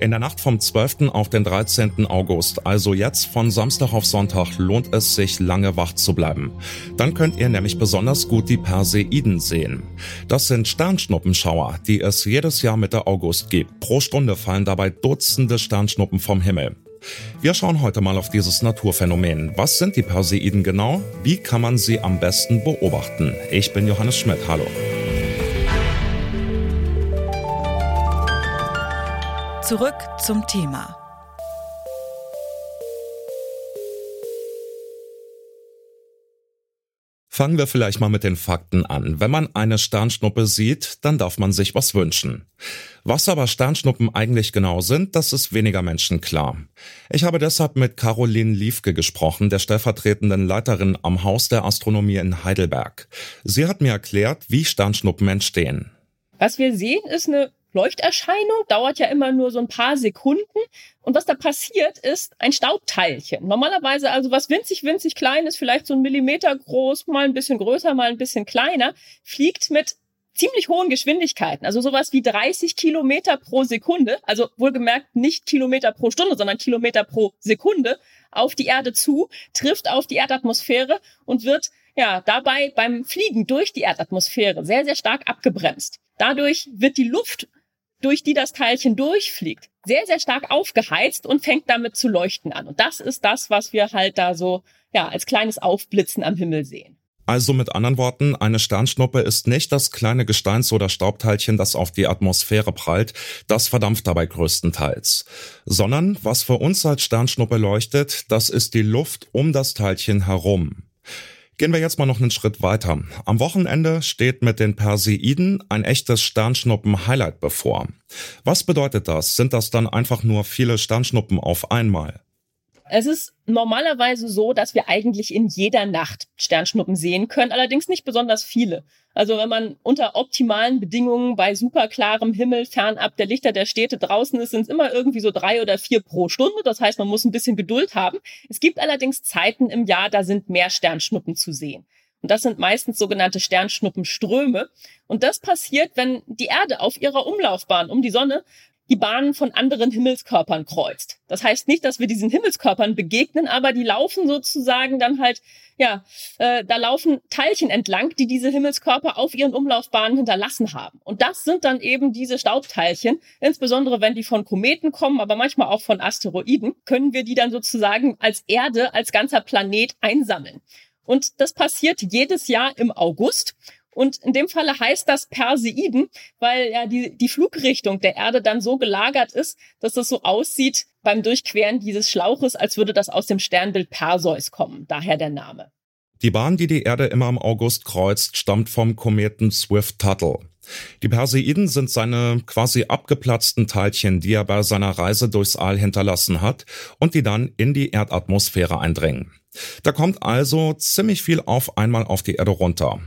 In der Nacht vom 12. auf den 13. August, also jetzt von Samstag auf Sonntag, lohnt es sich lange wach zu bleiben. Dann könnt ihr nämlich besonders gut die Perseiden sehen. Das sind Sternschnuppenschauer, die es jedes Jahr Mitte August gibt. Pro Stunde fallen dabei Dutzende Sternschnuppen vom Himmel. Wir schauen heute mal auf dieses Naturphänomen. Was sind die Perseiden genau? Wie kann man sie am besten beobachten? Ich bin Johannes Schmidt. Hallo. Zurück zum Thema. Fangen wir vielleicht mal mit den Fakten an. Wenn man eine Sternschnuppe sieht, dann darf man sich was wünschen. Was aber Sternschnuppen eigentlich genau sind, das ist weniger Menschen klar. Ich habe deshalb mit Caroline Liefke gesprochen, der stellvertretenden Leiterin am Haus der Astronomie in Heidelberg. Sie hat mir erklärt, wie Sternschnuppen entstehen. Was wir sehen, ist eine Leuchterscheinung dauert ja immer nur so ein paar Sekunden. Und was da passiert, ist ein Staubteilchen. Normalerweise also was winzig, winzig klein ist, vielleicht so ein Millimeter groß, mal ein bisschen größer, mal ein bisschen kleiner, fliegt mit ziemlich hohen Geschwindigkeiten, also sowas wie 30 Kilometer pro Sekunde, also wohlgemerkt nicht Kilometer pro Stunde, sondern Kilometer pro Sekunde auf die Erde zu, trifft auf die Erdatmosphäre und wird ja dabei beim Fliegen durch die Erdatmosphäre sehr, sehr stark abgebremst. Dadurch wird die Luft durch die das Teilchen durchfliegt, sehr, sehr stark aufgeheizt und fängt damit zu leuchten an. Und das ist das, was wir halt da so, ja, als kleines Aufblitzen am Himmel sehen. Also mit anderen Worten, eine Sternschnuppe ist nicht das kleine Gesteins- oder Staubteilchen, das auf die Atmosphäre prallt, das verdampft dabei größtenteils, sondern was für uns als Sternschnuppe leuchtet, das ist die Luft um das Teilchen herum. Gehen wir jetzt mal noch einen Schritt weiter. Am Wochenende steht mit den Perseiden ein echtes Sternschnuppen-Highlight bevor. Was bedeutet das? Sind das dann einfach nur viele Sternschnuppen auf einmal? Es ist normalerweise so, dass wir eigentlich in jeder Nacht Sternschnuppen sehen können, allerdings nicht besonders viele. Also wenn man unter optimalen Bedingungen bei superklarem Himmel fernab der Lichter der Städte draußen ist, sind es immer irgendwie so drei oder vier pro Stunde. Das heißt, man muss ein bisschen Geduld haben. Es gibt allerdings Zeiten im Jahr, da sind mehr Sternschnuppen zu sehen. Und das sind meistens sogenannte Sternschnuppenströme. Und das passiert, wenn die Erde auf ihrer Umlaufbahn um die Sonne die Bahnen von anderen Himmelskörpern kreuzt. Das heißt nicht, dass wir diesen Himmelskörpern begegnen, aber die laufen sozusagen dann halt, ja, äh, da laufen Teilchen entlang, die diese Himmelskörper auf ihren Umlaufbahnen hinterlassen haben. Und das sind dann eben diese Staubteilchen, insbesondere wenn die von Kometen kommen, aber manchmal auch von Asteroiden, können wir die dann sozusagen als Erde, als ganzer Planet einsammeln. Und das passiert jedes Jahr im August. Und in dem Falle heißt das Perseiden, weil ja die, die Flugrichtung der Erde dann so gelagert ist, dass es so aussieht beim Durchqueren dieses Schlauches, als würde das aus dem Sternbild Perseus kommen. Daher der Name. Die Bahn, die die Erde immer im August kreuzt, stammt vom Kometen Swift-Tuttle. Die Perseiden sind seine quasi abgeplatzten Teilchen, die er bei seiner Reise durchs All hinterlassen hat und die dann in die Erdatmosphäre eindringen. Da kommt also ziemlich viel auf einmal auf die Erde runter.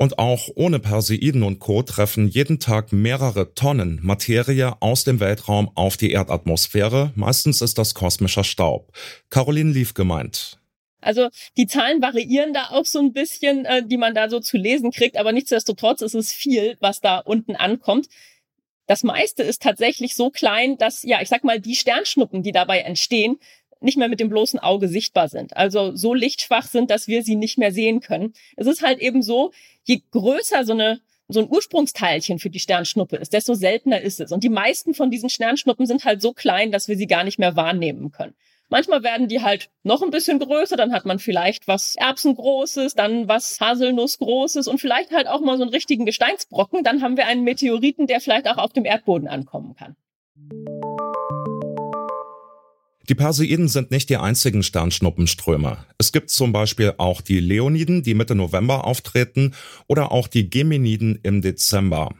Und auch ohne Perseiden und Co. treffen jeden Tag mehrere Tonnen Materie aus dem Weltraum auf die Erdatmosphäre. Meistens ist das kosmischer Staub. Caroline Lief gemeint. Also die Zahlen variieren da auch so ein bisschen, äh, die man da so zu lesen kriegt, aber nichtsdestotrotz ist es viel, was da unten ankommt. Das meiste ist tatsächlich so klein, dass, ja, ich sag mal, die Sternschnuppen, die dabei entstehen, nicht mehr mit dem bloßen Auge sichtbar sind. Also so lichtschwach sind, dass wir sie nicht mehr sehen können. Es ist halt eben so, je größer so eine so ein Ursprungsteilchen für die Sternschnuppe ist, desto seltener ist es. Und die meisten von diesen Sternschnuppen sind halt so klein, dass wir sie gar nicht mehr wahrnehmen können. Manchmal werden die halt noch ein bisschen größer, dann hat man vielleicht was Erbsengroßes, dann was Haselnussgroßes und vielleicht halt auch mal so einen richtigen Gesteinsbrocken. Dann haben wir einen Meteoriten, der vielleicht auch auf dem Erdboden ankommen kann. Die Perseiden sind nicht die einzigen Sternschnuppenströme. Es gibt zum Beispiel auch die Leoniden, die Mitte November auftreten, oder auch die Geminiden im Dezember.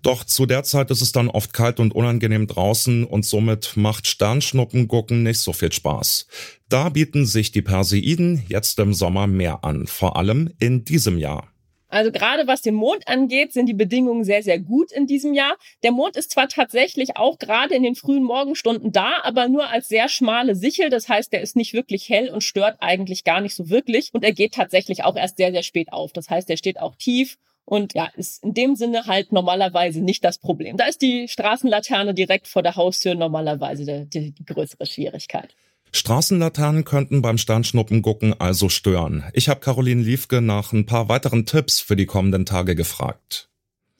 Doch zu der Zeit ist es dann oft kalt und unangenehm draußen und somit macht Sternschnuppengucken nicht so viel Spaß. Da bieten sich die Perseiden jetzt im Sommer mehr an, vor allem in diesem Jahr. Also gerade was den Mond angeht, sind die Bedingungen sehr, sehr gut in diesem Jahr. Der Mond ist zwar tatsächlich auch gerade in den frühen Morgenstunden da, aber nur als sehr schmale Sichel. Das heißt, der ist nicht wirklich hell und stört eigentlich gar nicht so wirklich. Und er geht tatsächlich auch erst sehr, sehr spät auf. Das heißt, er steht auch tief Und ja, ist in dem Sinne halt normalerweise nicht das Problem. Da ist die Straßenlaterne direkt vor der Haustür normalerweise die, die größere Schwierigkeit. Straßenlaternen könnten beim Sternschnuppengucken also stören. Ich habe Caroline Liefke nach ein paar weiteren Tipps für die kommenden Tage gefragt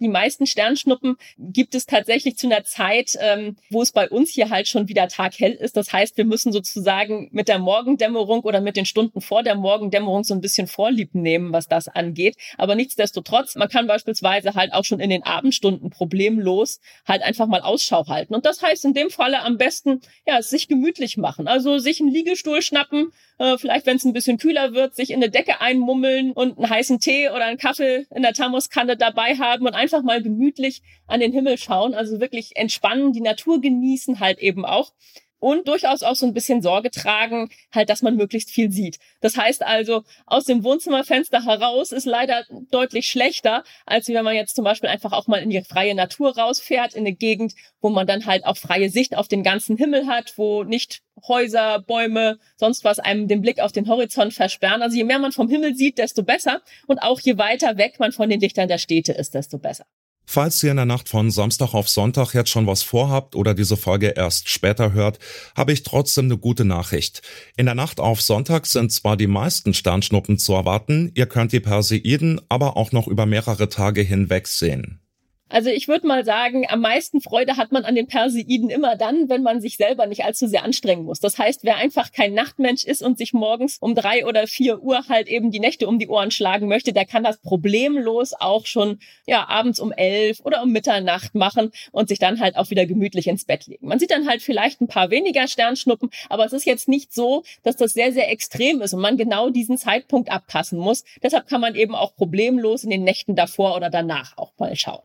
die meisten Sternschnuppen gibt es tatsächlich zu einer Zeit, ähm, wo es bei uns hier halt schon wieder taghell ist. Das heißt, wir müssen sozusagen mit der Morgendämmerung oder mit den Stunden vor der Morgendämmerung so ein bisschen Vorlieb nehmen, was das angeht. Aber nichtsdestotrotz, man kann beispielsweise halt auch schon in den Abendstunden problemlos halt einfach mal Ausschau halten. Und das heißt in dem Falle am besten, ja, sich gemütlich machen. Also sich einen Liegestuhl schnappen, äh, vielleicht wenn es ein bisschen kühler wird, sich in eine Decke einmummeln und einen heißen Tee oder einen Kaffee in der Thermoskanne dabei haben und mal gemütlich an den Himmel schauen, also wirklich entspannen, die Natur genießen halt eben auch und durchaus auch so ein bisschen Sorge tragen, halt, dass man möglichst viel sieht. Das heißt also, aus dem Wohnzimmerfenster heraus ist leider deutlich schlechter, als wenn man jetzt zum Beispiel einfach auch mal in die freie Natur rausfährt, in eine Gegend, wo man dann halt auch freie Sicht auf den ganzen Himmel hat, wo nicht Häuser, Bäume, sonst was einem den Blick auf den Horizont versperren. Also je mehr man vom Himmel sieht, desto besser. Und auch je weiter weg man von den Dichtern der Städte ist, desto besser. Falls ihr in der Nacht von Samstag auf Sonntag jetzt schon was vorhabt oder diese Folge erst später hört, habe ich trotzdem eine gute Nachricht. In der Nacht auf Sonntag sind zwar die meisten Sternschnuppen zu erwarten, ihr könnt die Perseiden aber auch noch über mehrere Tage hinweg sehen. Also ich würde mal sagen, am meisten Freude hat man an den Perseiden immer dann, wenn man sich selber nicht allzu sehr anstrengen muss. Das heißt, wer einfach kein Nachtmensch ist und sich morgens um drei oder vier Uhr halt eben die Nächte um die Ohren schlagen möchte, der kann das problemlos auch schon ja abends um elf oder um Mitternacht machen und sich dann halt auch wieder gemütlich ins Bett legen. Man sieht dann halt vielleicht ein paar weniger Sternschnuppen, aber es ist jetzt nicht so, dass das sehr, sehr extrem ist und man genau diesen Zeitpunkt abpassen muss. Deshalb kann man eben auch problemlos in den Nächten davor oder danach auch mal schauen.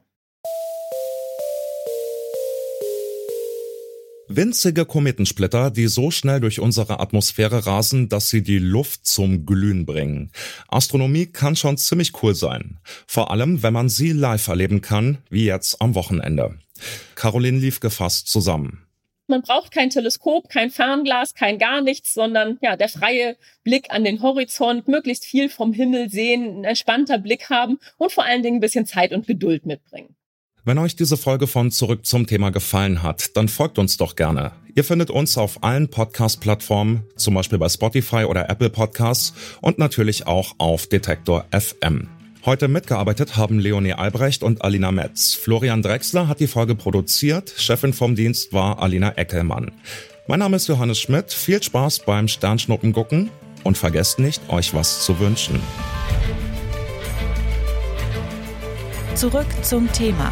Winzige Kometensplitter, die so schnell durch unsere Atmosphäre rasen, dass sie die Luft zum Glühen bringen. Astronomie kann schon ziemlich cool sein. Vor allem, wenn man sie live erleben kann, wie jetzt am Wochenende. Caroline lief gefasst zusammen. Man braucht kein Teleskop, kein Fernglas, kein gar nichts, sondern ja, der freie Blick an den Horizont, möglichst viel vom Himmel sehen, ein entspannter Blick haben und vor allen Dingen ein bisschen Zeit und Geduld mitbringen. Wenn euch diese Folge von Zurück zum Thema gefallen hat, dann folgt uns doch gerne. Ihr findet uns auf allen Podcast-Plattformen, zum Beispiel bei Spotify oder Apple Podcasts und natürlich auch auf Detektor FM. Heute mitgearbeitet haben Leonie Albrecht und Alina Metz. Florian Drexler hat die Folge produziert, Chefin vom Dienst war Alina Eckelmann. Mein Name ist Johannes Schmidt, viel Spaß beim Sternschnuppen gucken und vergesst nicht, euch was zu wünschen. Zurück zum Thema